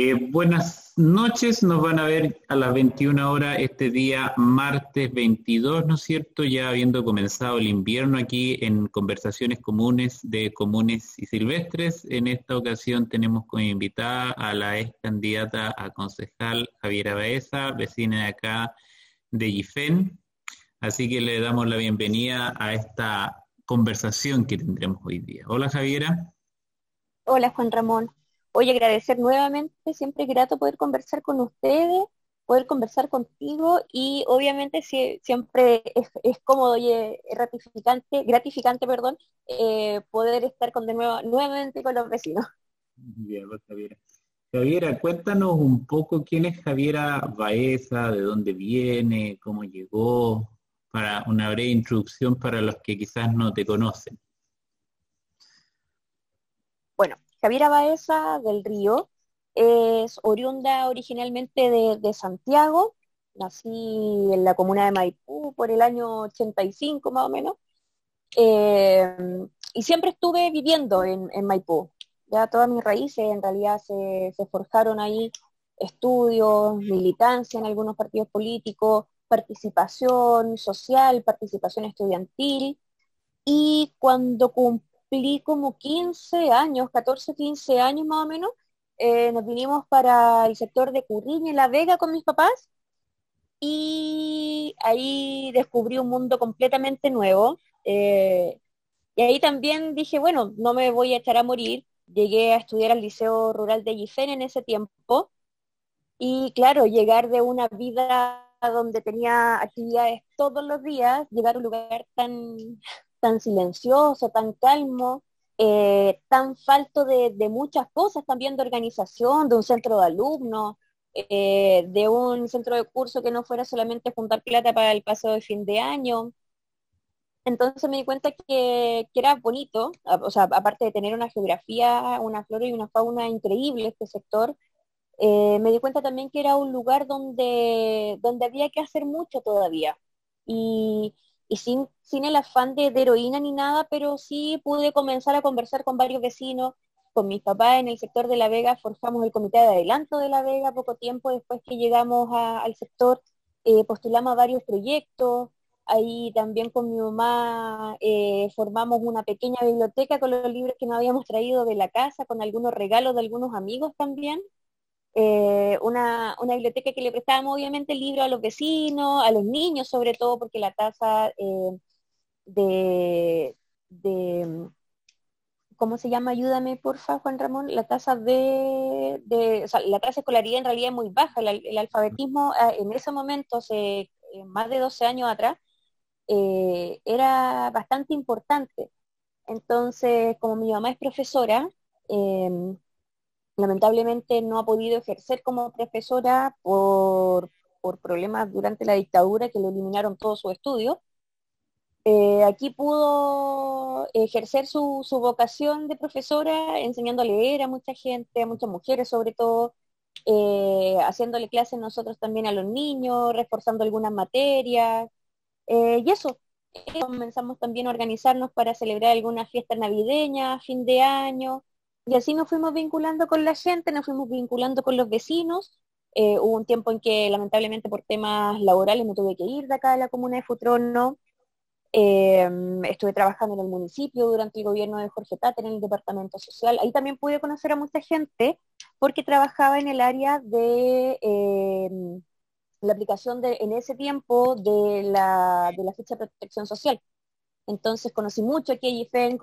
Eh, buenas noches, nos van a ver a las 21 horas este día martes 22, ¿no es cierto? Ya habiendo comenzado el invierno aquí en conversaciones comunes de comunes y silvestres. En esta ocasión tenemos como invitada a la ex candidata a concejal Javiera Baeza, vecina de acá de Gifen. Así que le damos la bienvenida a esta conversación que tendremos hoy día. Hola Javiera. Hola Juan Ramón. Hoy agradecer nuevamente, siempre es grato poder conversar con ustedes, poder conversar contigo y obviamente siempre es, cómodo y es gratificante, gratificante perdón, eh, poder estar con de nuevo, nuevamente con los vecinos. Bien, Javiera. Javiera, cuéntanos un poco quién es Javiera Baeza, de dónde viene, cómo llegó, para una breve introducción para los que quizás no te conocen. Bueno, Javiera Baeza del Río es oriunda originalmente de, Santiago, nací en la comuna de Maipú por el año 85 más o menos, eh, y siempre estuve viviendo en, Maipú. Ya todas mis raíces en realidad se, se forjaron ahí, estudios, militancia en algunos partidos políticos, participación social, participación estudiantil, y cuando cumplí como 15 años, 14, 15 años más o menos, eh, nos vinimos para el sector de Curriña, en La Vega, con mis papás, y ahí descubrí un mundo completamente nuevo. Eh, y ahí también dije, bueno, no me voy a echar a morir. Llegué a estudiar al Liceo Rural de Gifén en ese tiempo. Y claro, llegar de una vida donde tenía actividades todos los días, llegar a un lugar tan, tan silencioso, tan calmo, eh, tan falto de, muchas cosas, también de organización, de un centro de alumnos, eh, de un centro de curso que no fuera solamente juntar plata para el paso de fin de año. Entonces me di cuenta que, que, era bonito, o sea, aparte de tener una geografía, una flora y una fauna increíble este sector, eh, me di cuenta también que era un lugar donde, donde había que hacer mucho todavía. Y, sin, sin el afán de, heroína ni nada, pero sí pude comenzar a conversar con varios vecinos, con mis papás en el sector de La Vega, forjamos el comité de adelanto de La Vega poco tiempo después que llegamos al sector, eh, postulamos varios proyectos, ahí también con mi mamá eh, formamos una pequeña biblioteca con los libros que nos habíamos traído de la casa, con algunos regalos de algunos amigos también. Eh, una, biblioteca que le prestábamos obviamente libros a los vecinos, a los niños sobre todo, porque la tasa eh, de, ¿cómo se llama? Ayúdame, porfa, Juan Ramón. La tasa de, la tasa de escolaridad en realidad es muy baja. El, alfabetismo ah, en ese momento, eh, más de 12 años atrás, era bastante importante. Entonces, como mi mamá es profesora, lamentablemente no ha podido ejercer como profesora por, problemas durante la dictadura que le eliminaron todos sus estudios. Eh, aquí pudo ejercer su, vocación de profesora enseñando a leer a mucha gente, a muchas mujeres sobre todo, eh, haciéndole clases nosotros también a los niños, reforzando algunas materias. Eh, y eso, comenzamos también a organizarnos para celebrar algunas fiestas navideñas, fin de año, y así nos fuimos vinculando con la gente, nos fuimos vinculando con los vecinos. Eh, hubo un tiempo en que lamentablemente por temas laborales me tuve que ir de acá de la comuna de Futrono. Eh, estuve trabajando en el municipio durante el gobierno de Jorge Tata en el departamento social. Ahí también pude conocer a mucha gente porque trabajaba en el área de eh, la aplicación de, en ese tiempo de la, de la ficha de protección social. Entonces conocí mucho aquí a IFEN,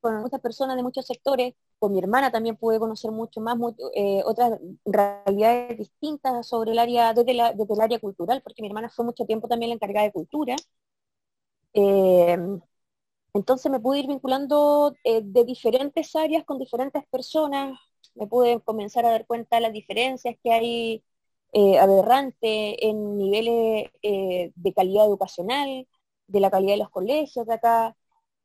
con muchas personas de muchos sectores, con mi hermana también pude conocer mucho más, eh, otras realidades distintas sobre el área, desde, el área cultural, porque mi hermana fue mucho tiempo también la encargada de cultura. Eh, entonces me pude ir vinculando eh, de diferentes áreas con diferentes personas, me pude comenzar a dar cuenta de las diferencias que hay aberrantes en niveles de calidad educacional, de la calidad de los colegios de acá,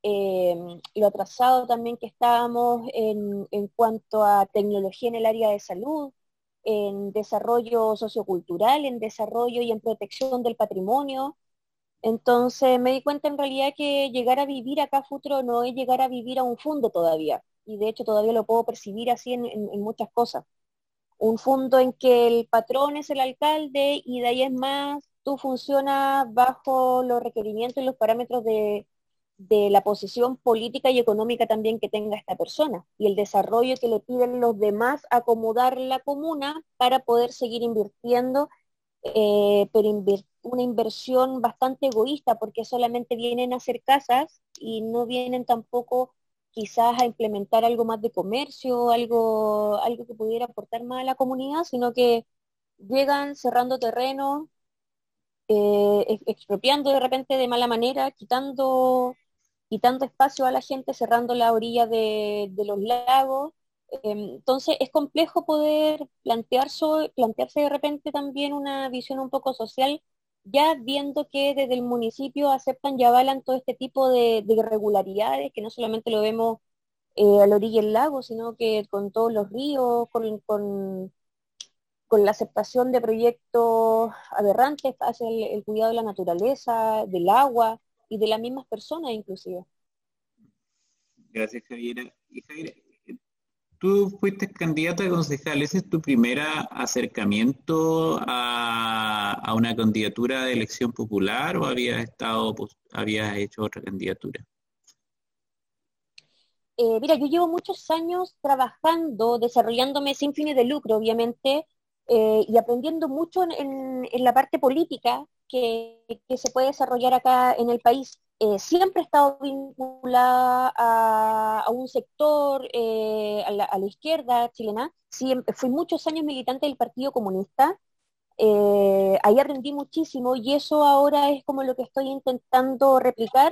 Em, lo atrasado también que estábamos en, cuanto a tecnología en el área de salud, en desarrollo sociocultural, en desarrollo y en protección del patrimonio. Entonces me di cuenta en realidad que llegar a vivir acá futuro no es llegar a vivir a un fondo todavía. Y de hecho todavía lo puedo percibir así en, muchas cosas. un fondo en que el patrón es el alcalde y de ahí es más, tú funcionas bajo los requerimientos y los parámetros de, de la posición política y económica también que tenga esta persona y el desarrollo que le piden los demás acomodar la comuna para poder seguir invirtiendo, eh, pero una inversión bastante egoísta porque solamente vienen a hacer casas y no vienen tampoco quizás a implementar algo más de comercio, algo, algo que pudiera aportar más a la comunidad, sino que llegan cerrando terreno, eh, expropiando de repente de mala manera, quitando, quitando espacio a la gente, cerrando la orilla de, los lagos. Em, entonces es complejo poder plantearse, de repente también una visión un poco social ya viendo que desde el municipio aceptan y avalan todo este tipo de, irregularidades, que no solamente lo vemos eh, a la orilla del lago, sino que con todos los ríos, con, la aceptación de proyectos aberrantes hacia el, cuidado de la naturaleza, del agua y de las mismas personas inclusive. Gracias, Javiera. Y Javiera, Tú fuiste candidata a concejal, ¿ese es tu primer acercamiento a, una candidatura de elección popular o habías estado, habías hecho otra candidatura? Eh, mira, yo llevo muchos años trabajando, desarrollándome sin fines de lucro, obviamente, eh, y aprendiendo mucho en, la parte política que, se puede desarrollar acá en el país. Eh, siempre he estado vinculada a, un sector, eh, a, la, izquierda chilena. Siempre, fui muchos años militante del Partido Comunista. Eh, ahí aprendí muchísimo y eso ahora es como lo que estoy intentando replicar.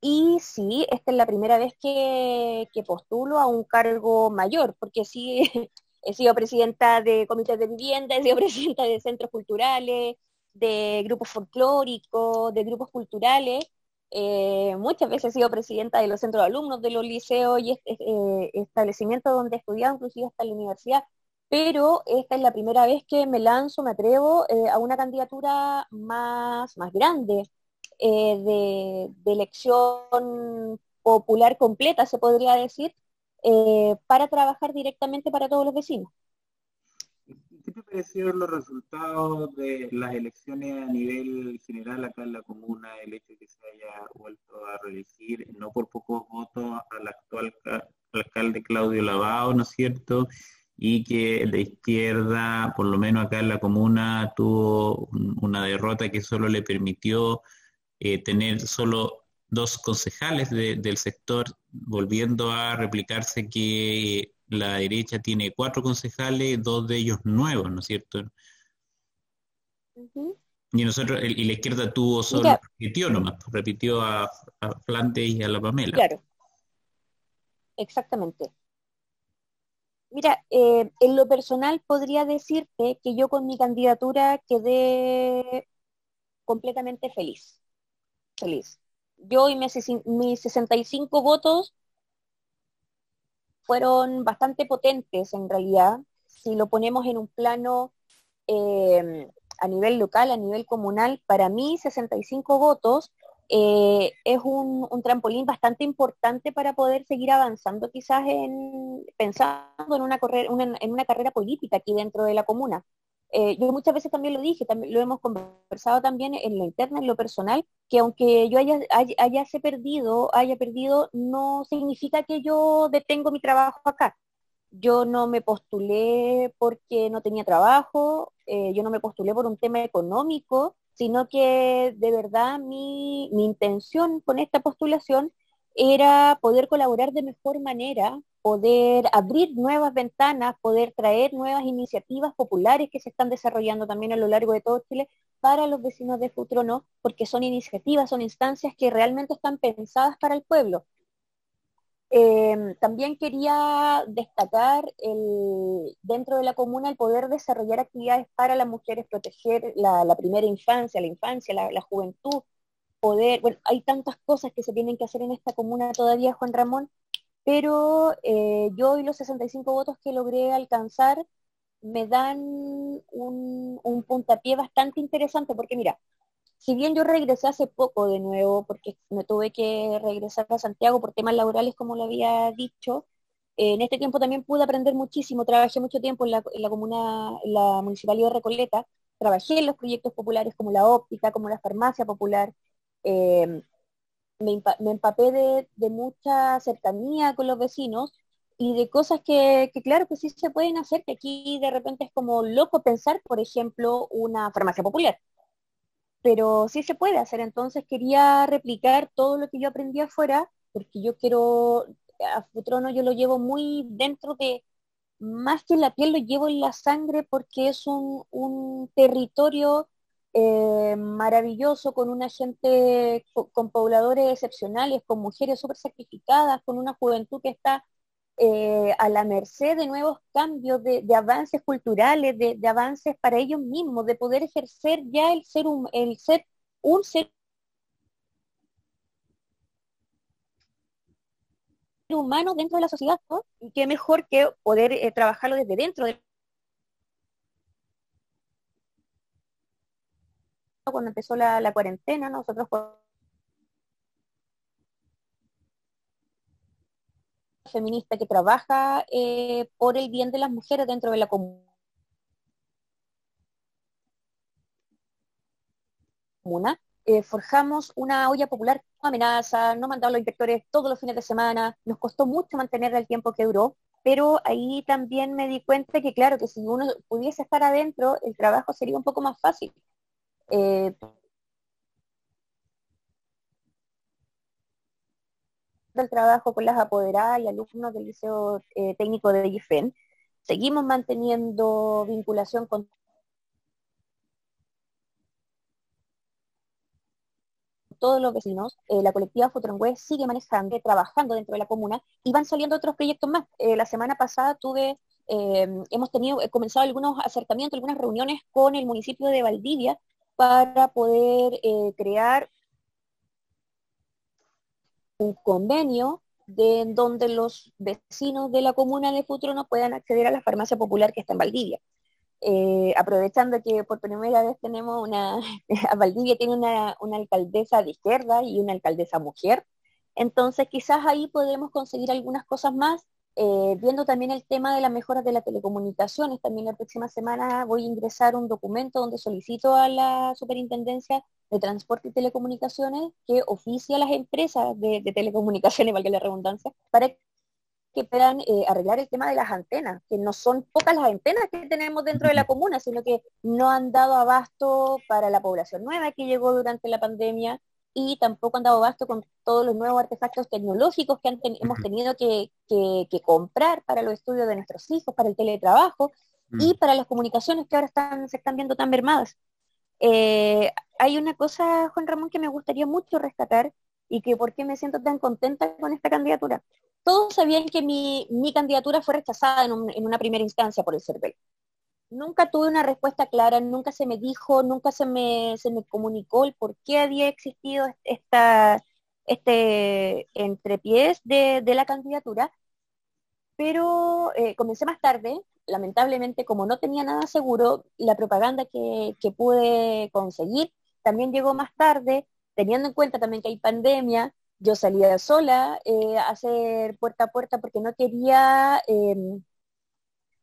Y sí, esta es la primera vez que, que postulo a un cargo mayor, porque sí he sido presidenta de comités de vivienda, he sido presidenta de centros culturales, de grupos folclóricos, de grupos culturales, eh, muchas veces he sido presidenta de los centros de alumnos de los liceos y eh, establecimientos donde he estudiado, inclusive hasta la universidad, pero esta es la primera vez que me lanzo, me atrevo eh, a una candidatura más, más grande de, elección popular completa, se podría decir, para trabajar directamente para todos los vecinos. ¿Qué te parecieron los resultados de las elecciones a nivel general acá en la comuna, el hecho de que se haya vuelto a reelegir, no por pocos votos, al actual alcalde Claudio Lavado, ¿no es cierto? Y que de izquierda, por lo menos acá en la comuna, tuvo una derrota que solo le permitió eh, tener solo dos concejales del sector, volviendo a replicarse que la derecha tiene cuatro concejales, dos de ellos nuevos, ¿no es cierto? Y nosotros, y la izquierda tuvo solo, repitió nomás, pues, repitió a, a Flandes y a la Pamela. Claro, exactamente. Mira, eh, en lo personal podría decirte que yo con mi candidatura quedé completamente feliz. Feliz. Yo y mis 65 votos fueron bastante potentes en realidad. Si lo ponemos en un plano eh, a nivel local, a nivel comunal, para mí 65 votos eh, es un, trampolín bastante importante para poder seguir avanzando quizás en pensando en una, en una carrera política aquí dentro de la comuna. Eh, yo muchas veces también lo dije, también lo hemos conversado también en la interna, en lo personal, que aunque yo haya, haya, perdido, haya perdido, no significa que yo detengo mi trabajo acá. Yo no me postulé porque no tenía trabajo, eh, yo no me postulé por un tema económico, sino que de verdad mi, mi intención con esta postulación era poder colaborar de mejor manera poder abrir nuevas ventanas, poder traer nuevas iniciativas populares que se están desarrollando también a lo largo de todo Chile para los vecinos de Futrono, porque son iniciativas, son instancias que realmente están pensadas para el pueblo. Em, también quería destacar el, dentro de la comuna el poder desarrollar actividades para las mujeres, proteger la, primera infancia, la infancia, la, la, juventud, poder, bueno, hay tantas cosas que se tienen que hacer en esta comuna todavía, Juan Ramón, pero eh, yo y los 65 votos que logré alcanzar me dan un, un, puntapié bastante interesante, porque mira, si bien yo regresé hace poco de nuevo, porque me tuve que regresar a Santiago por temas laborales, como lo había dicho, en este tiempo también pude aprender muchísimo, trabajé mucho tiempo en la, comuna, en la municipalidad de Recoleta, trabajé en los proyectos populares como la óptica, como la farmacia popular, eh, me, empapé de, mucha cercanía con los vecinos y de cosas que, claro que sí se pueden hacer, que aquí de repente es como loco pensar, por ejemplo, una farmacia popular. Pero sí se puede hacer, entonces quería replicar todo lo que yo aprendí afuera, porque yo quiero, a Futrono yo lo llevo muy dentro de, más que en la piel, lo llevo en la sangre porque es un, un territorio eh, maravilloso, con una gente, con, pobladores excepcionales, con mujeres súper sacrificadas, con una juventud que está eh, a la merced de nuevos cambios, de, avances culturales, de, avances para ellos mismos, de poder ejercer ya el ser, un, el ser un ser humano dentro de la sociedad, Y qué mejor que poder eh, trabajarlo desde dentro de cuando empezó la, cuarentena, nosotros feminista que trabaja eh, por el bien de las mujeres dentro de la comuna. Eh, forjamos una olla popular amenaza, no mandamos los inspectores todos los fines de semana, nos costó mucho mantener el tiempo que duró, pero ahí también me di cuenta que claro, que si uno pudiese estar adentro, el trabajo sería un poco más fácil. Eh, del trabajo con las apoderadas y alumnos del Liceo eh, Técnico de IFEN. Seguimos manteniendo vinculación con todos los vecinos. Eh, la colectiva Futrongüe sigue manejando, trabajando dentro de la comuna y van saliendo otros proyectos más. la semana pasada tuve, hemos tenido, comenzado algunos acercamientos, algunas reuniones con el municipio de Valdivia para poder eh, crear un convenio en donde los vecinos de la comuna de no puedan acceder a la farmacia popular que está en Valdivia. Eh, aprovechando que por primera vez tenemos una, Valdivia tiene una, una, alcaldesa de izquierda y una alcaldesa mujer, entonces quizás ahí podemos conseguir algunas cosas más eh, viendo también el tema de las mejoras de las telecomunicaciones, también la próxima semana voy a ingresar un documento donde solicito a la Superintendencia de Transporte y Telecomunicaciones que oficie a las empresas de, telecomunicaciones, valga la redundancia, para que puedan eh, arreglar el tema de las antenas, que no son pocas las antenas que tenemos dentro de la comuna, sino que no han dado abasto para la población nueva que llegó durante la pandemia y tampoco han dado abasto con todos los nuevos artefactos tecnológicos que hemos tenido que, comprar para los estudios de nuestros hijos, para el teletrabajo y mm. para las comunicaciones que ahora están, se están viendo tan mermadas. Eh, hay una cosa, Juan Ramón, que me gustaría mucho rescatar y que por qué me siento tan contenta con esta candidatura. Todos sabían que mi, candidatura fue rechazada en, en, una primera instancia por el CERVEL nunca tuve una respuesta clara, nunca se me dijo, nunca se me, se me comunicó el por qué había existido esta, este entrepiés de, la candidatura, pero eh, comencé más tarde, lamentablemente como no tenía nada seguro, la propaganda que, pude conseguir también llegó más tarde, teniendo en cuenta también que hay pandemia, yo salía sola eh, a hacer puerta a puerta porque no quería... Em,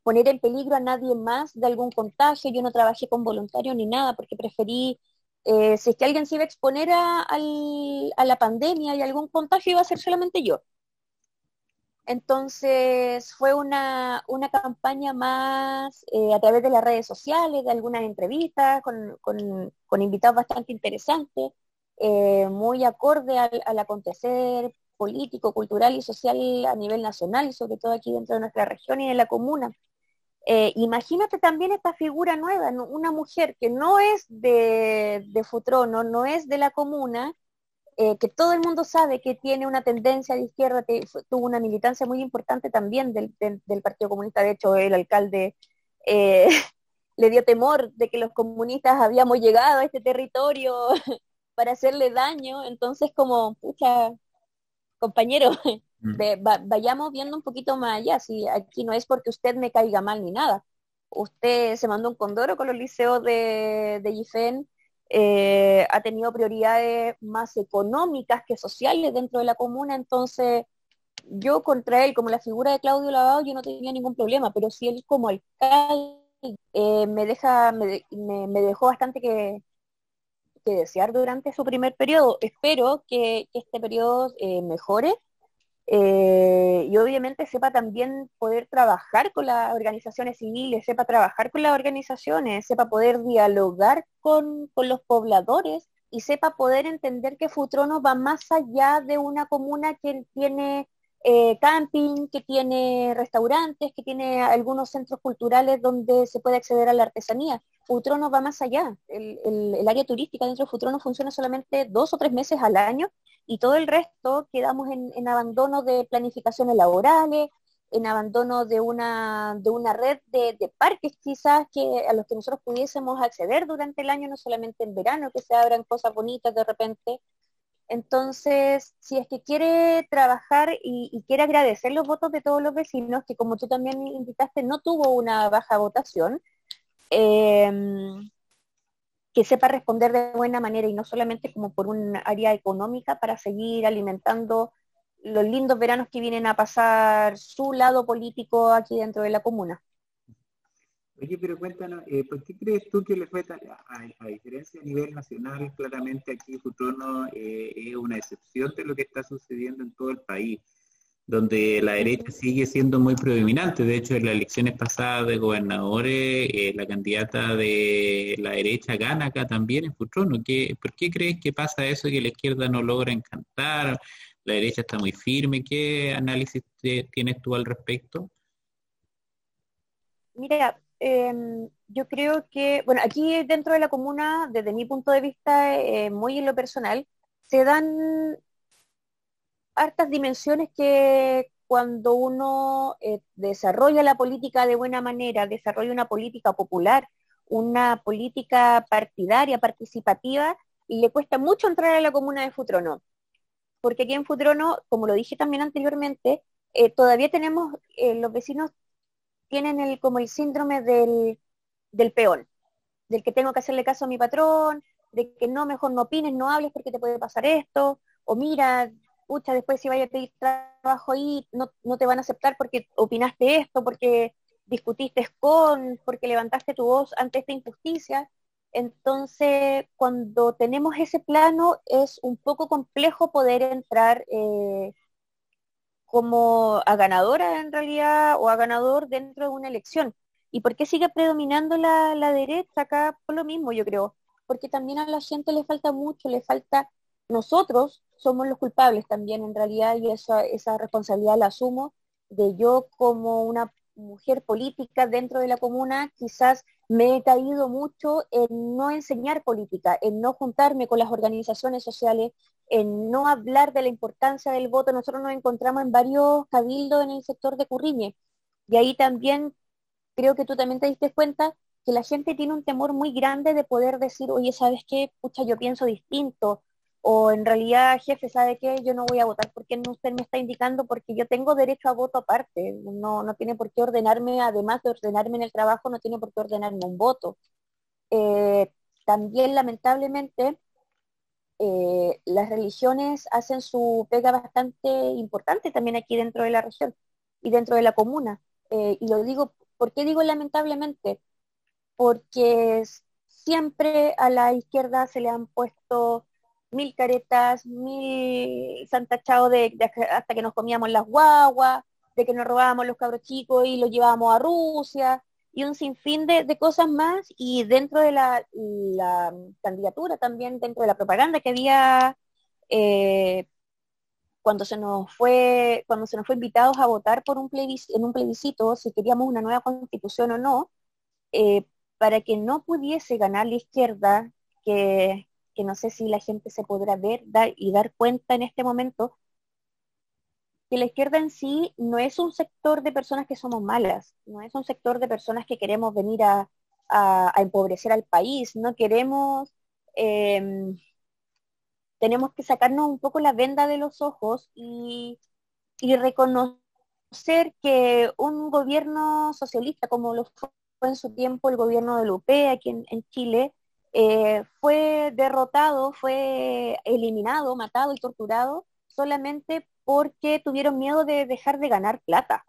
poner en peligro a nadie más de algún contagio. Yo no trabajé con voluntarios ni nada porque preferí, eh, si es que alguien se iba a exponer a, la pandemia y algún contagio, iba a ser solamente yo. Entonces fue una, campaña más eh, a través de las redes sociales, de algunas entrevistas con, invitados bastante interesantes, eh, muy acorde al, acontecer político, cultural y social a nivel nacional sobre todo aquí dentro de nuestra región y de la comuna. Eh, imagínate también esta figura nueva, una mujer que no es de, Futrono, no es de la comuna, eh, que todo el mundo sabe que tiene una tendencia de izquierda, tuvo una militancia muy importante también del, Partido Comunista, de hecho el alcalde eh, le dio temor de que los comunistas habíamos llegado a este territorio para hacerle daño, entonces como, pucha, compañero, Mm. vayamos viendo un poquito más allá, si aquí no es porque usted me caiga mal ni nada. Usted se mandó un condoro con los liceos de, de IFEN, eh, ha tenido prioridades más económicas que sociales dentro de la comuna, entonces yo contra él, como la figura de Claudio Lavado, yo no tenía ningún problema, pero si él como alcalde eh, me deja, me, dejó bastante que, que, desear durante su primer periodo. Espero que, este periodo eh, mejore eh, y obviamente sepa también poder trabajar con las organizaciones civiles, sepa trabajar con las organizaciones, sepa poder dialogar con, con los pobladores y sepa poder entender que Futrono va más allá de una comuna que tiene eh, camping, que tiene restaurantes, que tiene algunos centros culturales donde se puede acceder a la artesanía. Futrono va más allá. El, área turística dentro de Futrono funciona solamente dos o tres meses al año y todo el resto quedamos en, abandono de planificaciones laborales, en abandono de una, de una red de, de, parques quizás que a los que nosotros pudiésemos acceder durante el año, no solamente en verano, que se abran cosas bonitas de repente, entonces, si es que quiere trabajar y, quiere agradecer los votos de todos los vecinos, que como tú también invitaste, no tuvo una baja votación, em, que sepa responder de buena manera y no solamente como por un área económica para seguir alimentando los lindos veranos que vienen a pasar su lado político aquí dentro de la comuna. Oye, pero cuéntanos, eh, ¿por qué crees tú que le fue tan, a, diferencia a nivel nacional, claramente aquí Futrono eh, es una excepción de lo que está sucediendo en todo el país, donde la derecha sigue siendo muy predominante. De hecho, en las elecciones pasadas de gobernadores, eh, la candidata de la derecha gana acá también en Futrono. ¿Qué, ¿Por qué crees que pasa eso que la izquierda no logra encantar? La derecha está muy firme. ¿Qué análisis tienes tú al respecto? Mira, Em, yo creo que, bueno, aquí dentro de la comuna, desde mi punto de vista, eh, muy en lo personal, se dan hartas dimensiones que cuando uno eh, desarrolla la política de buena manera, desarrolla una política popular, una política partidaria, participativa, le cuesta mucho entrar a la comuna de Futrono. Porque aquí en Futrono, como lo dije también anteriormente, eh, todavía tenemos, los vecinos tienen el, como el síndrome del, del peón, del que tengo que hacerle caso a mi patrón, de que no, mejor no opines, no hables porque te puede pasar esto, o mira, pucha, después si vaya a pedir trabajo ahí, no, no te van a aceptar porque opinaste esto, porque discutiste con, porque levantaste tu voz ante esta injusticia. Entonces, cuando tenemos ese plano, es un poco complejo poder entrar eh, como a ganadora en realidad o a ganador dentro de una elección. ¿Y por qué sigue predominando la, derecha acá? Por lo mismo, yo creo. Porque también a la gente le falta mucho, le falta, nosotros somos los culpables también en realidad y esa, responsabilidad la asumo de yo como una mujer política dentro de la comuna, quizás me he caído mucho en no enseñar política, en no juntarme con las organizaciones sociales, en no hablar de la importancia del voto. Nosotros nos encontramos en varios cabildos en el sector de Curriñe y ahí también creo que tú también te diste cuenta que la gente tiene un temor muy grande de poder decir, oye, ¿sabes qué? Pucha, yo pienso distinto, o en realidad, jefe, ¿sabe qué? Yo no voy a votar porque no usted me está indicando porque yo tengo derecho a voto aparte. No, no tiene por qué ordenarme, además de ordenarme en el trabajo, no tiene por qué ordenarme un voto. Eh, también, lamentablemente, eh, las religiones hacen su pega bastante importante también aquí dentro de la región y dentro de la comuna. Eh, y lo digo, ¿por qué digo lamentablemente? Porque siempre a la izquierda se le han puesto mil caretas, mil santachao de, de, hasta que nos comíamos las guaguas, de que nos robábamos los cabros chicos y los llevábamos a Rusia, y un sinfín de, de cosas más, y dentro de la, candidatura también, dentro de la propaganda que había eh, cuando se nos fue, cuando se nos fue invitados a votar por un en un plebiscito si queríamos una nueva constitución o no, eh, para que no pudiese ganar la izquierda, que, que no sé si la gente se podrá ver dar, y dar cuenta en este momento, que la izquierda en sí no es un sector de personas que somos malas, no es un sector de personas que queremos venir a, empobrecer al país, no queremos, em, tenemos que sacarnos un poco la venda de los ojos y, reconocer que un gobierno socialista como lo fue en su tiempo el gobierno de Lupe aquí en Chile, eh, fue derrotado, fue eliminado, matado y torturado solamente porque tuvieron miedo de dejar de ganar plata.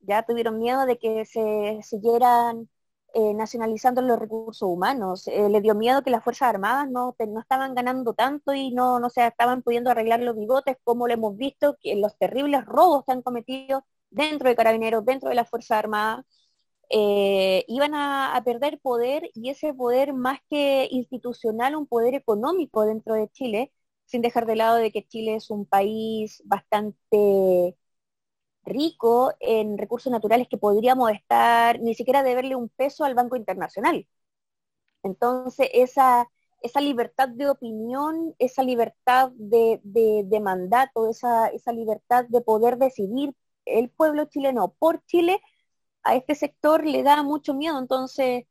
Ya tuvieron miedo de que se siguieran eh, nacionalizando los recursos humanos. Eh, le dio miedo que las Fuerzas Armadas no, no estaban ganando tanto y no, no se estaban pudiendo arreglar los bigotes, como lo hemos visto, que los terribles robos que han cometido dentro de Carabineros, dentro de las Fuerzas Armadas, eh, iban a, perder poder y ese poder más que institucional, un poder económico dentro de Chile, sin dejar de lado de que Chile es un país bastante rico en recursos naturales que podríamos estar, ni siquiera deberle un peso al Banco Internacional. Entonces, esa, esa libertad de opinión, esa libertad de, mandato, esa, esa, libertad de poder decidir el pueblo chileno por Chile, a este sector le da mucho miedo. Entonces,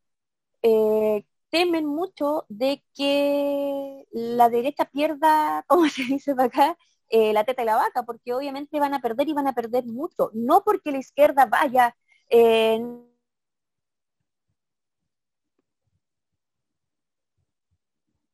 eh, temen mucho de que la derecha pierda, como se dice para acá, eh, la teta y la vaca, porque obviamente van a perder y van a perder mucho. No porque la izquierda vaya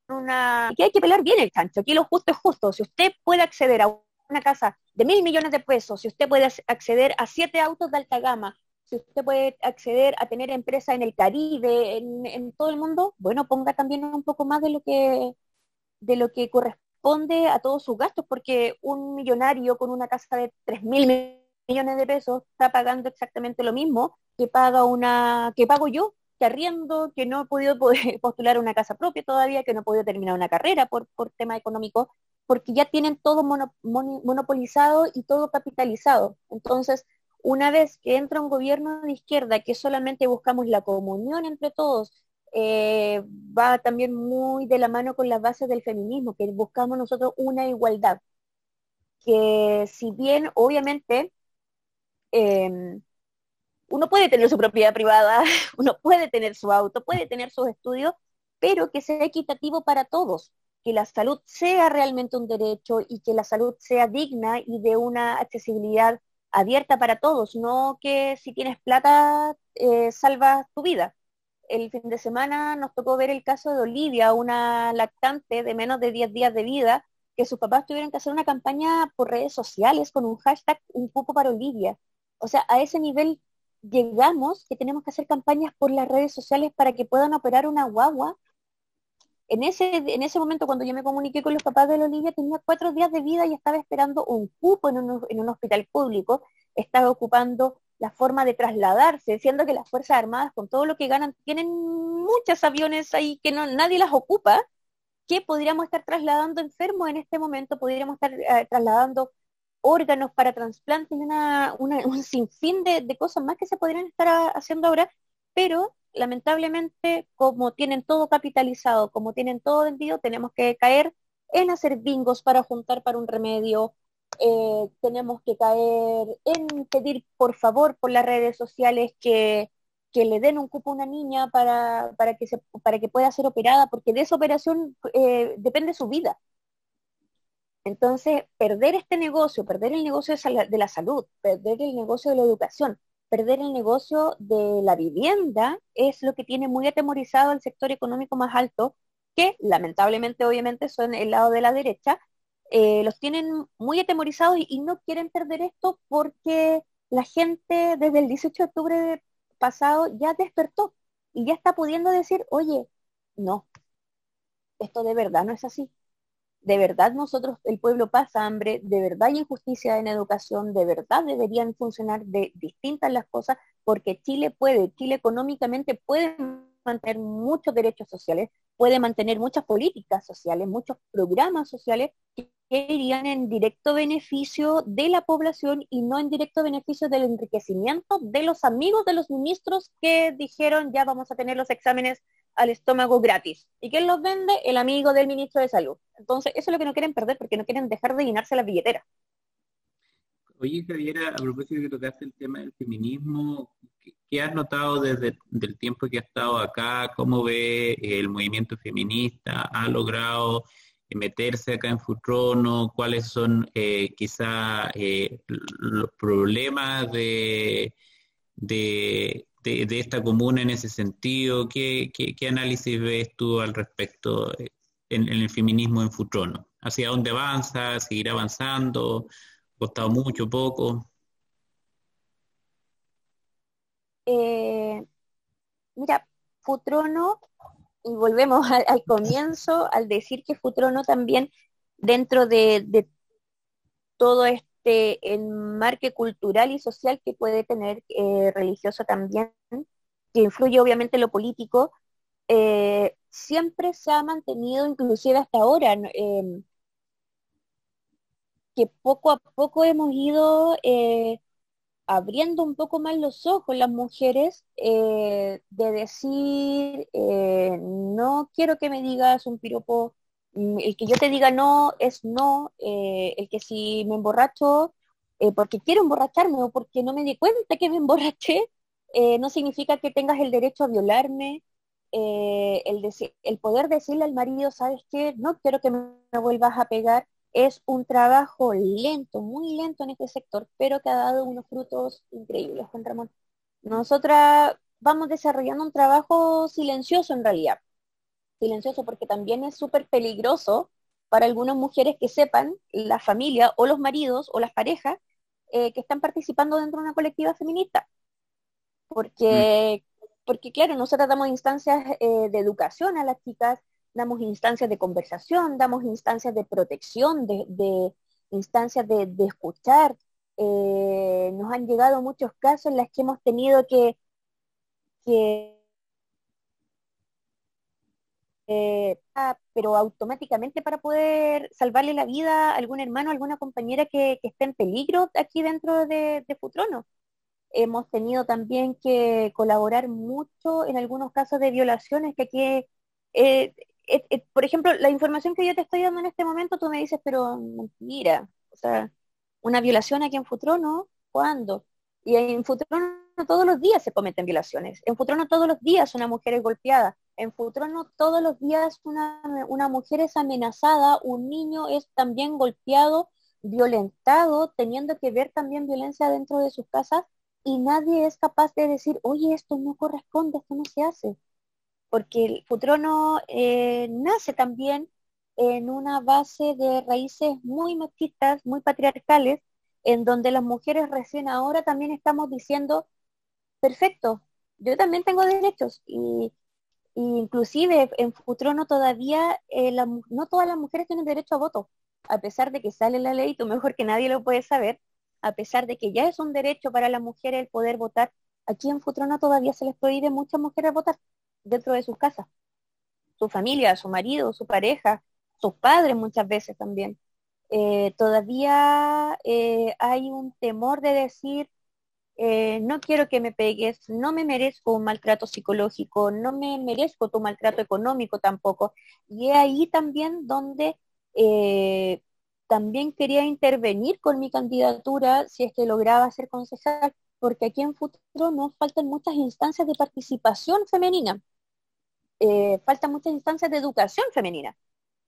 una... que hay que pelear bien el chancho. Aquí lo justo es justo. Si usted puede acceder a una casa de mil millones de pesos, si usted puede acceder a siete autos de alta gama, si usted puede acceder a tener empresa en el Caribe, en, todo el mundo, bueno, ponga también un poco más de lo que de lo que corresponde responde a todos sus gastos, porque un millonario con una casa de 3 mil millones de pesos está pagando exactamente lo mismo que paga una, que pago yo, que arriendo, que no he podido postular una casa propia todavía, que no he podido terminar una carrera por, por tema económico, porque ya tienen todo monopolizado y todo capitalizado. Entonces, una vez que entra un gobierno de izquierda que solamente buscamos la comunión entre todos, eh, va también muy de la mano con las bases del feminismo, que buscamos nosotros una igualdad. Que si bien obviamente em, uno puede tener su propiedad privada, uno puede tener su auto, puede tener sus estudios, pero que sea equitativo para todos, que la salud sea realmente un derecho y que la salud sea digna y de una accesibilidad abierta para todos, no que si tienes plata eh, salvas tu vida el fin de semana nos tocó ver el caso de Olivia, una lactante de menos de 10 días de vida, que sus papás tuvieron que hacer una campaña por redes sociales con un hashtag un poco para Olivia. O sea, a ese nivel llegamos que tenemos que hacer campañas por las redes sociales para que puedan operar una guagua. En ese, en ese momento, cuando yo me comuniqué con los papás de Olivia, tenía cuatro días de vida y estaba esperando un cupo en un, en un hospital público. Estaba ocupando la forma de trasladarse, siendo que las Fuerzas Armadas, con todo lo que ganan, tienen muchos aviones ahí que no, nadie las ocupa, que podríamos estar trasladando enfermos en este momento, podríamos estar eh, trasladando órganos para trasplantes, una, un sinfín de, de, cosas más que se podrían estar haciendo ahora, pero lamentablemente, como tienen todo capitalizado, como tienen todo vendido, tenemos que caer en hacer bingos para juntar para un remedio, eh, tenemos que caer en pedir por favor por las redes sociales que, le den un cupo a una niña para, para, que, se, para que pueda ser operada, porque de esa operación eh, depende su vida. Entonces, perder este negocio, perder el negocio de la salud, perder el negocio de la educación, perder el negocio de la vivienda es lo que tiene muy atemorizado al sector económico más alto, que lamentablemente obviamente son el lado de la derecha, eh, los tienen muy atemorizados y, no quieren perder esto porque la gente desde el 18 de octubre pasado ya despertó y ya está pudiendo decir, oye, no, esto de verdad no es así. De verdad nosotros, el pueblo pasa hambre, de verdad hay injusticia en educación, de verdad deberían funcionar de distintas las cosas, porque Chile puede, Chile económicamente puede mantener muchos derechos sociales, puede mantener muchas políticas sociales, muchos programas sociales que irían en directo beneficio de la población y no en directo beneficio del enriquecimiento de los amigos de los ministros que dijeron ya vamos a tener los exámenes al estómago gratis. ¿Y quién los vende? El amigo del ministro de Salud. Entonces, eso es lo que no quieren perder porque no quieren dejar de llenarse la billetera. Oye, Javiera, a propósito de que tocaste el tema del feminismo, ¿qué, has notado desde el tiempo que has estado acá? ¿Cómo ve el movimiento feminista? ¿Ha logrado meterse acá en Futrono? ¿Cuáles son eh, quizá eh, los problemas de, de, esta comuna en ese sentido? ¿Qué, análisis ves tú al respecto en, el feminismo en Futrono? ¿Hacia dónde avanza? ¿Seguirá avanzando? ¿Costado mucho, poco? Eh, mira, Futrono, y volvemos al, comienzo, al decir que Futrono también dentro de, todo este enmarque cultural y social que puede tener eh, religioso también, que influye obviamente en lo político, eh, siempre se ha mantenido, inclusive hasta ahora, em, que poco a poco hemos ido eh, abriendo un poco más los ojos las mujeres de decir, no quiero que me digas un piropo, el que yo te diga no es no, el que si me emborracho porque quiero emborracharme o porque no me di cuenta que me emborraché, no significa que tengas el derecho a violarme, eh, el, el poder decirle al marido, ¿sabes qué? No quiero que me vuelvas a pegar, es un trabajo lento, muy lento en este sector, pero que ha dado unos frutos increíbles, Juan Ramón. Nosotras vamos desarrollando un trabajo silencioso en realidad, silencioso porque también es súper peligroso para algunas mujeres que sepan, la familia o los maridos o las parejas, eh, que están participando dentro de una colectiva feminista. Porque porque claro, nosotros damos instancias eh, de educación a las chicas, damos instancias de conversación, damos instancias de protección, de, instancias de, escuchar. Eh, nos han llegado muchos casos en los que hemos tenido que, eh, pero automáticamente para poder salvarle la vida a algún hermano, alguna compañera que, esté en peligro aquí dentro de, Futrono. Hemos tenido también que colaborar mucho en algunos casos de violaciones que aquí, eh, eh, por ejemplo, la información que yo te estoy dando en este momento, tú me dices, pero mira, o sea, una violación aquí en Futrono, ¿cuándo? Y en Futrono todos los días se cometen violaciones, en Futrono todos los días una mujer es golpeada, en Futrono todos los días una, una mujer es amenazada, un niño es también golpeado, violentado, teniendo que ver también violencia dentro de sus casas y nadie es capaz de decir, oye, esto no corresponde, esto no se hace. Porque el Futrono eh, nace también en una base de raíces muy machistas, muy patriarcales, en donde las mujeres recién ahora también estamos diciendo, perfecto, yo también tengo derechos. Y, inclusive en Futrono todavía eh, no todas las mujeres tienen derecho a voto, a pesar de que sale la ley, tú mejor que nadie lo puedes saber, a pesar de que ya es un derecho para la mujer el poder votar, aquí en Futrona todavía se les prohíbe muchas mujeres votar dentro de sus casas. Su familia, su marido, su pareja, sus padres muchas veces también. Eh, todavía eh, hay un temor de decir, eh, no quiero que me pegues, no me merezco un maltrato psicológico, no me merezco tu maltrato económico tampoco. Y es ahí también donde también quería intervenir con mi candidatura si es que lograba ser concejal, porque aquí en futuro nos faltan muchas instancias de participación femenina, eh, faltan muchas instancias de educación femenina.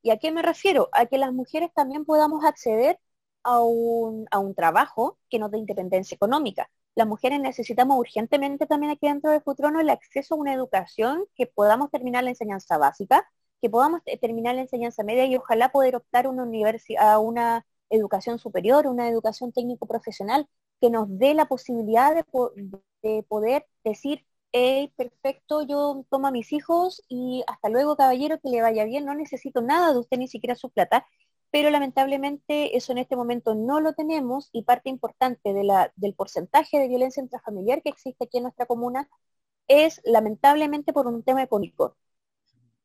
¿Y a qué me refiero? A que las mujeres también podamos acceder a un, a un trabajo que nos dé independencia económica. Las mujeres necesitamos urgentemente también aquí dentro de Futrono el acceso a una educación que podamos terminar la enseñanza básica, que podamos terminar la enseñanza media y ojalá poder optar a una, educación superior, una educación técnico-profesional que nos dé la posibilidad de, poder decir, hey, perfecto, yo tomo a mis hijos y hasta luego, caballero, que le vaya bien, no necesito nada de usted, ni siquiera su plata, pero lamentablemente eso en este momento no lo tenemos y parte importante del porcentaje de violencia intrafamiliar que existe aquí en nuestra comuna es lamentablemente por un tema económico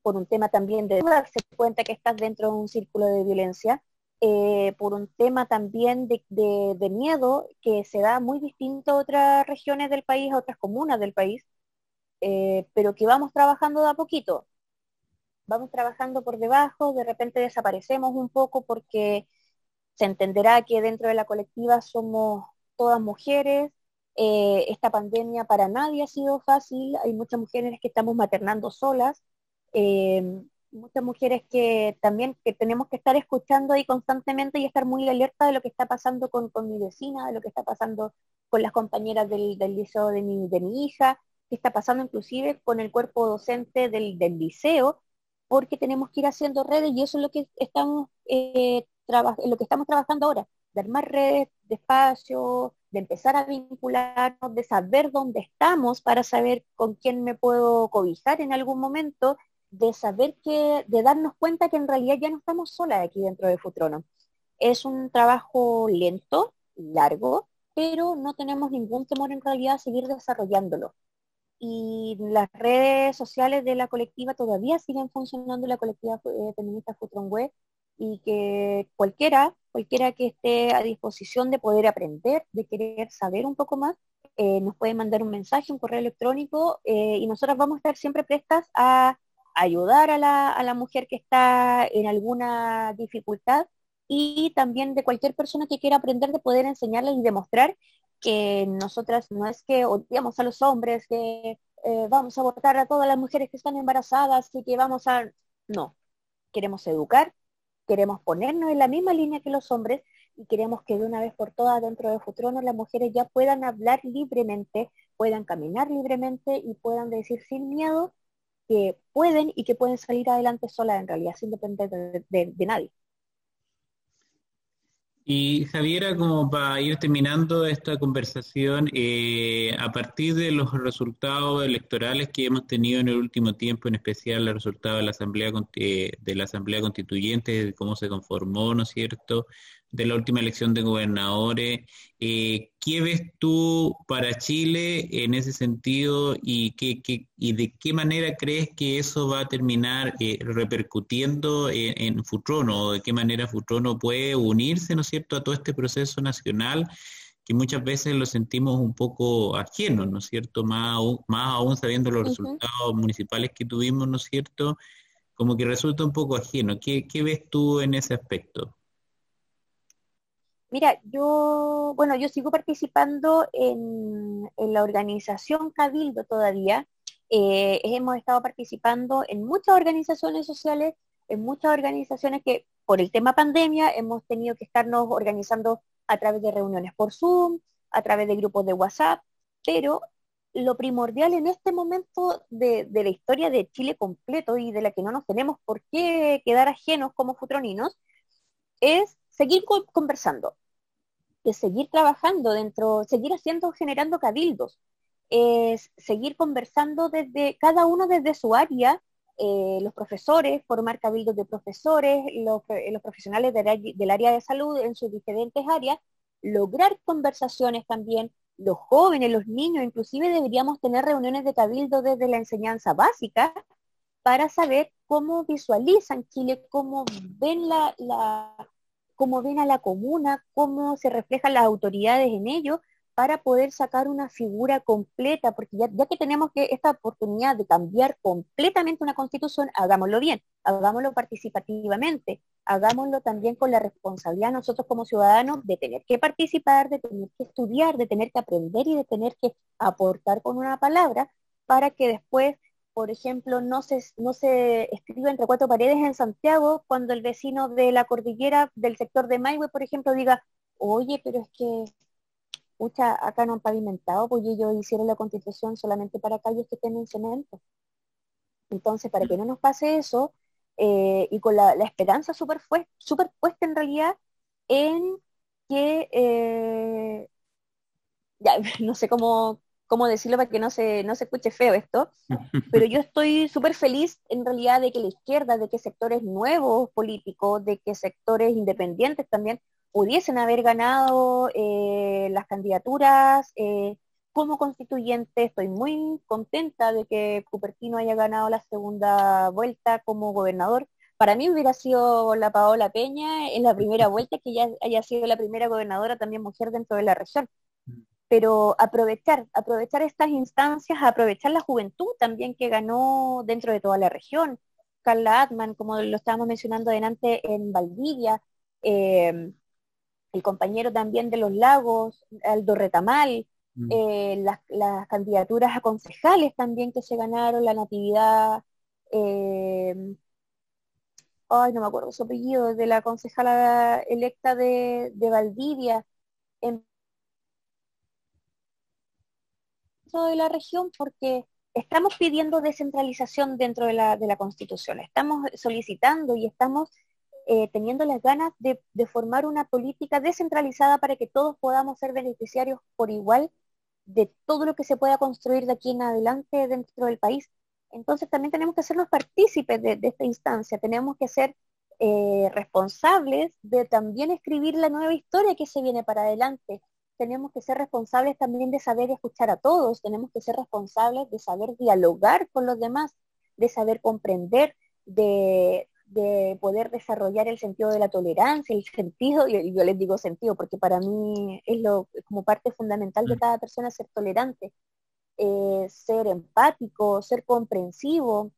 por un tema también de darse cuenta que estás dentro de un círculo de violencia, eh, por un tema también de, miedo que se da muy distinto a otras regiones del país, a otras comunas del país, eh, pero que vamos trabajando de a poquito. Vamos trabajando por debajo, de repente desaparecemos un poco porque se entenderá que dentro de la colectiva somos todas mujeres, eh, esta pandemia para nadie ha sido fácil, hay muchas mujeres que estamos maternando solas, eh, muchas mujeres que también que tenemos que estar escuchando ahí constantemente y estar muy alerta de lo que está pasando con, mi vecina, de lo que está pasando con las compañeras del, liceo de mi, de mi hija, qué está pasando inclusive con el cuerpo docente del, liceo, porque tenemos que ir haciendo redes y eso es lo que estamos eh, lo que estamos trabajando ahora, de armar redes de espacio, de empezar a vincularnos, de saber dónde estamos para saber con quién me puedo cobijar en algún momento, de saber que, de darnos cuenta que en realidad ya no estamos solas aquí dentro de Futrono. Es un trabajo lento, largo, pero no tenemos ningún temor en realidad a seguir desarrollándolo. Y las redes sociales de la colectiva todavía siguen funcionando, la colectiva eh, feminista Futron y que cualquiera, cualquiera que esté a disposición de poder aprender, de querer saber un poco más, eh, nos puede mandar un mensaje, un correo electrónico, eh, y nosotras vamos a estar siempre prestas a ayudar a la, a la mujer que está en alguna dificultad y también de cualquier persona que quiera aprender de poder enseñarles y demostrar que nosotras no es que odiamos a los hombres, que eh, vamos a votar a todas las mujeres que están embarazadas y que vamos a... No, queremos educar, queremos ponernos en la misma línea que los hombres y queremos que de una vez por todas dentro de Futrono las mujeres ya puedan hablar libremente, puedan caminar libremente y puedan decir sin miedo que pueden y que pueden salir adelante solas en realidad, sin depender de nadie. Y Javiera, como para ir terminando esta conversación, eh, a partir de los resultados electorales que hemos tenido en el último tiempo, en especial los resultados de la Asamblea eh, de la Asamblea Constituyente, de cómo se conformó, ¿no es cierto? De la última elección de gobernadores. Eh, ¿Qué ves tú para Chile en ese sentido y, qué, y de qué manera crees que eso va a terminar eh, repercutiendo en, en, Futrono? ¿O de qué manera Futrono puede unirse, ¿no es cierto?, a todo este proceso nacional que muchas veces lo sentimos un poco ajeno, ¿no es cierto?, más, más aún sabiendo los resultados municipales que tuvimos, ¿no es cierto?, como que resulta un poco ajeno. ¿Qué, qué ves tú en ese aspecto? Mira, yo, bueno, yo sigo participando en, la organización Cabildo todavía. Eh, hemos estado participando en muchas organizaciones sociales, en muchas organizaciones que por el tema pandemia hemos tenido que estarnos organizando a través de reuniones por Zoom, a través de grupos de WhatsApp, pero lo primordial en este momento de, de la historia de Chile completo y de la que no nos tenemos por qué quedar ajenos como futroninos, es seguir conversando, de seguir trabajando dentro, seguir haciendo, generando cabildos, es seguir conversando desde cada uno desde su área, eh, los profesores, formar cabildos de profesores, los, profesionales del, área de salud en sus diferentes áreas, lograr conversaciones también, los jóvenes, los niños, inclusive deberíamos tener reuniones de cabildo desde la enseñanza básica para saber cómo visualizan Chile, cómo ven la, cómo ven a la comuna, cómo se reflejan las autoridades en ello, para poder sacar una figura completa, porque ya, que tenemos esta oportunidad de cambiar completamente una constitución, hagámoslo bien, hagámoslo participativamente, hagámoslo también con la responsabilidad nosotros como ciudadanos de tener que participar, de tener que estudiar, de tener que aprender y de tener que aportar con una palabra para que después por ejemplo, no se, no escribe entre cuatro paredes en Santiago cuando el vecino de la cordillera del sector de Maihue, por ejemplo, diga, oye, pero es que, pucha, acá no han pavimentado, pues ellos hicieron la constitución solamente para calles que tienen cemento. Entonces, para que no nos pase eso, eh, y con la, esperanza super puesta en realidad en que, eh, ya, no sé cómo, cómo decirlo para que no se, no se escuche feo esto, pero yo estoy súper feliz en realidad de que la izquierda, de que sectores nuevos políticos, de que sectores independientes también pudiesen haber ganado eh, las candidaturas eh, como constituyente. Estoy muy contenta de que Cupertino haya ganado la segunda vuelta como gobernador. Para mí hubiera sido la Paola Peña en la primera vuelta, que ya haya sido la primera gobernadora también mujer dentro de la región pero aprovechar, aprovechar estas instancias, aprovechar la juventud también que ganó dentro de toda la región. Carla Atman, como lo estábamos mencionando adelante en Valdivia, em, el compañero también de los lagos, Aldo Retamal, mm. eh, las, candidaturas a concejales también que se ganaron, la natividad, em, ay, no me acuerdo su apellido, de la concejala electa de, de Valdivia, en de la región porque estamos pidiendo descentralización dentro de la, de la Constitución, estamos solicitando y estamos eh, teniendo las ganas de, formar una política descentralizada para que todos podamos ser beneficiarios por igual de todo lo que se pueda construir de aquí en adelante dentro del país. Entonces también tenemos que hacernos partícipes de, esta instancia, tenemos que ser eh, responsables de también escribir la nueva historia que se viene para adelante. Tenemos que ser responsables también de saber escuchar a todos, tenemos que ser responsables de saber dialogar con los demás, de saber comprender, de, de poder desarrollar el sentido de la tolerancia, el sentido, y yo les digo sentido porque para mí es lo como parte fundamental de mm. cada persona ser tolerante, eh, ser empático, ser comprensivo,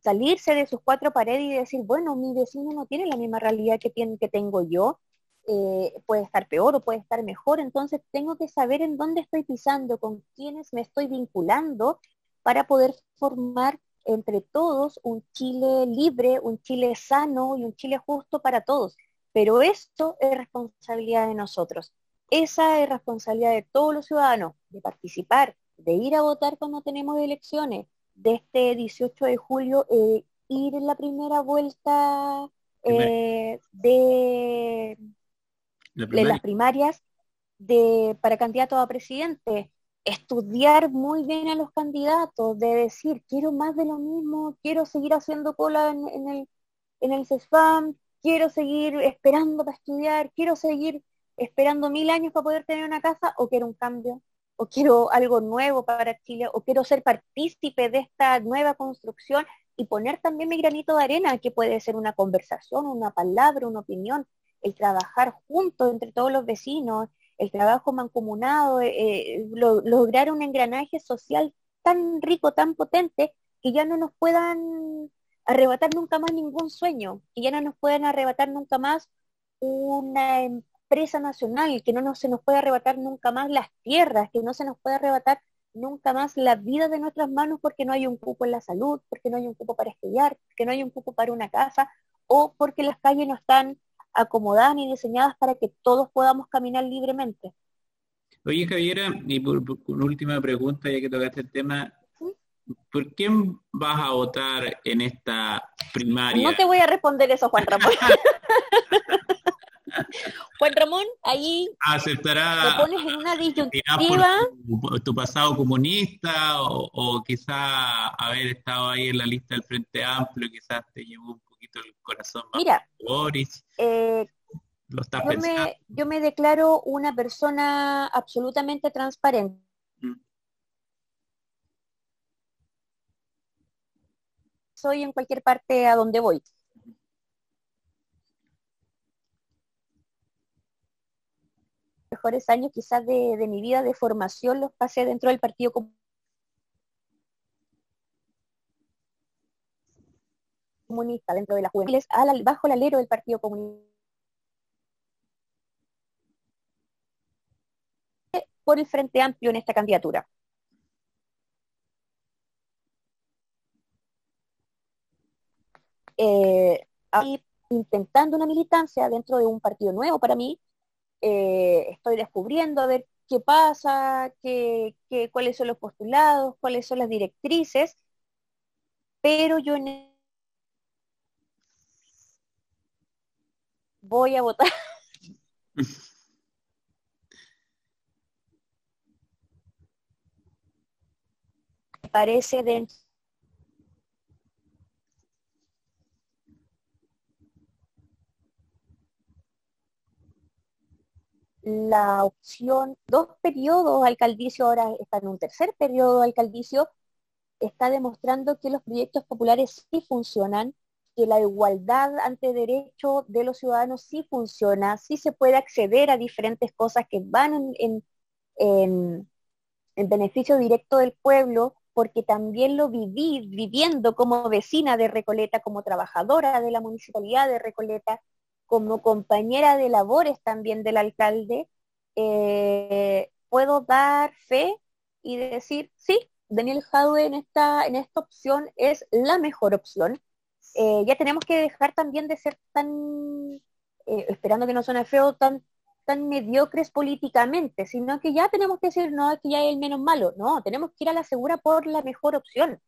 salirse de sus cuatro paredes y decir, bueno, mi vecino no tiene la misma realidad que, tiene, que tengo yo, eh, puede estar peor o puede estar mejor, entonces tengo que saber en dónde estoy pisando, con quiénes me estoy vinculando para poder formar entre todos un Chile libre, un Chile sano y un Chile justo para todos. Pero esto es responsabilidad de nosotros. Esa es responsabilidad de todos los ciudadanos, de participar, de ir a votar cuando tenemos elecciones, de este 18 de julio, eh, ir en la primera vuelta eh, de, de, las primarias de, para candidatos a presidente, estudiar muy bien a los candidatos, de decir, quiero más de lo mismo, quiero seguir haciendo cola en, el, en el CESFAM, quiero seguir esperando para estudiar, quiero seguir esperando mil años para poder tener una casa, o quiero un cambio, o quiero algo nuevo para Chile, o quiero ser partícipe de esta nueva construcción y poner también mi granito de arena, que puede ser una conversación, una palabra, una opinión, el trabajar juntos entre todos los vecinos, el trabajo mancomunado, eh, eh, lograr un engranaje social tan rico, tan potente, que ya no nos puedan arrebatar nunca más ningún sueño, que ya no nos puedan arrebatar nunca más una empresa nacional, que no nos, se nos pueda arrebatar nunca más las tierras, que no se nos pueda arrebatar nunca más la vida de nuestras manos porque no hay un cupo en la salud, porque no hay un cupo para estudiar, porque no hay un cupo para una casa o porque las calles no están acomodadas y diseñadas para que todos podamos caminar libremente. Oye, Javiera, y por, una última pregunta, ya que tocaste el tema, ¿por quién vas a votar en esta primaria? No te voy a responder eso, Juan Ramón. Juan Ramón, ahí aceptará te pones en una disyuntiva. Tu, pasado comunista o, o quizá haber estado ahí en la lista del Frente Amplio, quizás te llevó el corazón Mira, Boris. Eh, lo yo, me, yo me declaro una persona absolutamente transparente. Mm. Soy en cualquier parte a donde voy. mejores años quizás de, de mi vida de formación los pasé dentro del Partido Comunista comunista dentro de la juventud, bajo el alero del Partido Comunista. por el Frente Amplio en esta candidatura. Eh, intentando una militancia dentro de un partido nuevo para mí, eh, estoy descubriendo a ver qué pasa, qué, qué, cuáles son los postulados, cuáles son las directrices, pero yo en voy a votar. parece de la opción, dos periodos alcaldicio, ahora está en un tercer periodo alcaldicio, está demostrando que los proyectos populares sí funcionan, que la igualdad ante derecho de los ciudadanos sí funciona, sí se puede acceder a diferentes cosas que van en, en, beneficio directo del pueblo, porque también lo viví viviendo como vecina de Recoleta, como trabajadora de la municipalidad de Recoleta, como compañera de labores también del alcalde, eh, puedo dar fe y decir, sí, Daniel Jadwe en esta, en esta opción es la mejor opción. Eh, ya tenemos que dejar también de ser tan, eh, esperando que no suene feo, tan, tan mediocres políticamente, sino que ya tenemos que decir, no, es que ya es el menos malo, no, tenemos que ir a la segura por la mejor opción.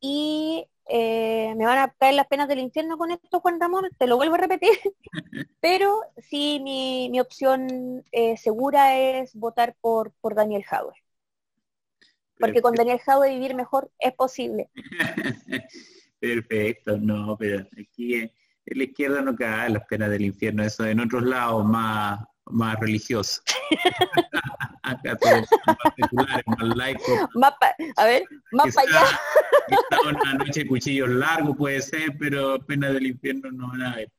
Y eh, me van a caer las penas del infierno con esto, Juan Ramón, te lo vuelvo a repetir, pero sí mi, opción eh, segura es votar por, por Daniel Jauer. Porque con Daniel Jauer vivir mejor es posible. Perfecto, no, pero aquí en la izquierda no cae las penas del infierno, eso en otros lados más, más religioso. Acá todos más seculares, más laicos. a ver, más para allá. una noche de cuchillos largos puede ser, pero pena del infierno no van a ver.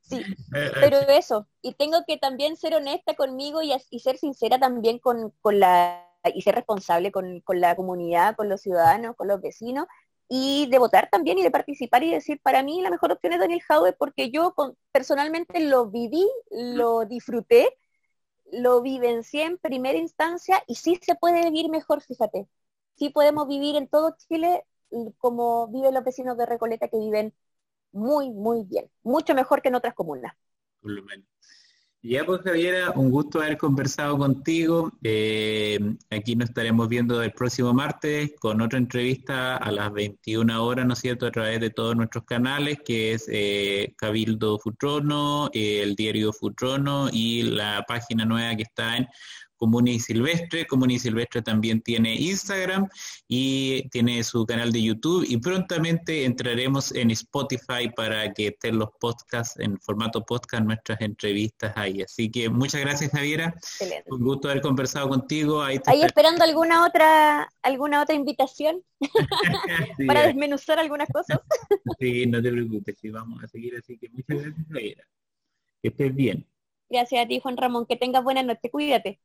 Sí, pero eso, y tengo que también ser honesta conmigo y, ser sincera también con, con, la y ser responsable con, con la comunidad, con los ciudadanos, con los vecinos, y de votar también y de participar y decir, para mí la mejor opción es Daniel Jaue porque yo personalmente lo viví, lo disfruté, lo vivencié en primera instancia y sí se puede vivir mejor, fíjate. Sí podemos vivir en todo Chile como viven los vecinos de Recoleta que viven muy, muy bien, mucho mejor que en otras comunas. Ya pues Javiera, un gusto haber conversado contigo. Eh, aquí nos estaremos viendo el próximo martes con otra entrevista a las 21 horas, ¿no es cierto?, a través de todos nuestros canales, que es eh, Cabildo Futrono, el diario Futrono y la página nueva que está en Común y Silvestre. Común y Silvestre también tiene Instagram y tiene su canal de YouTube y prontamente entraremos en Spotify para que estén los podcasts en formato podcast, nuestras entrevistas ahí. Así que muchas gracias Javiera. Excelente. Un gusto haber conversado contigo. Ahí, esperando alguna otra alguna otra invitación para desmenuzar algunas cosas. sí, no te preocupes, sí, vamos a seguir así que muchas gracias Javiera. Que estés bien. Gracias a ti, Juan Ramón. Que tengas buena noche. Cuídate.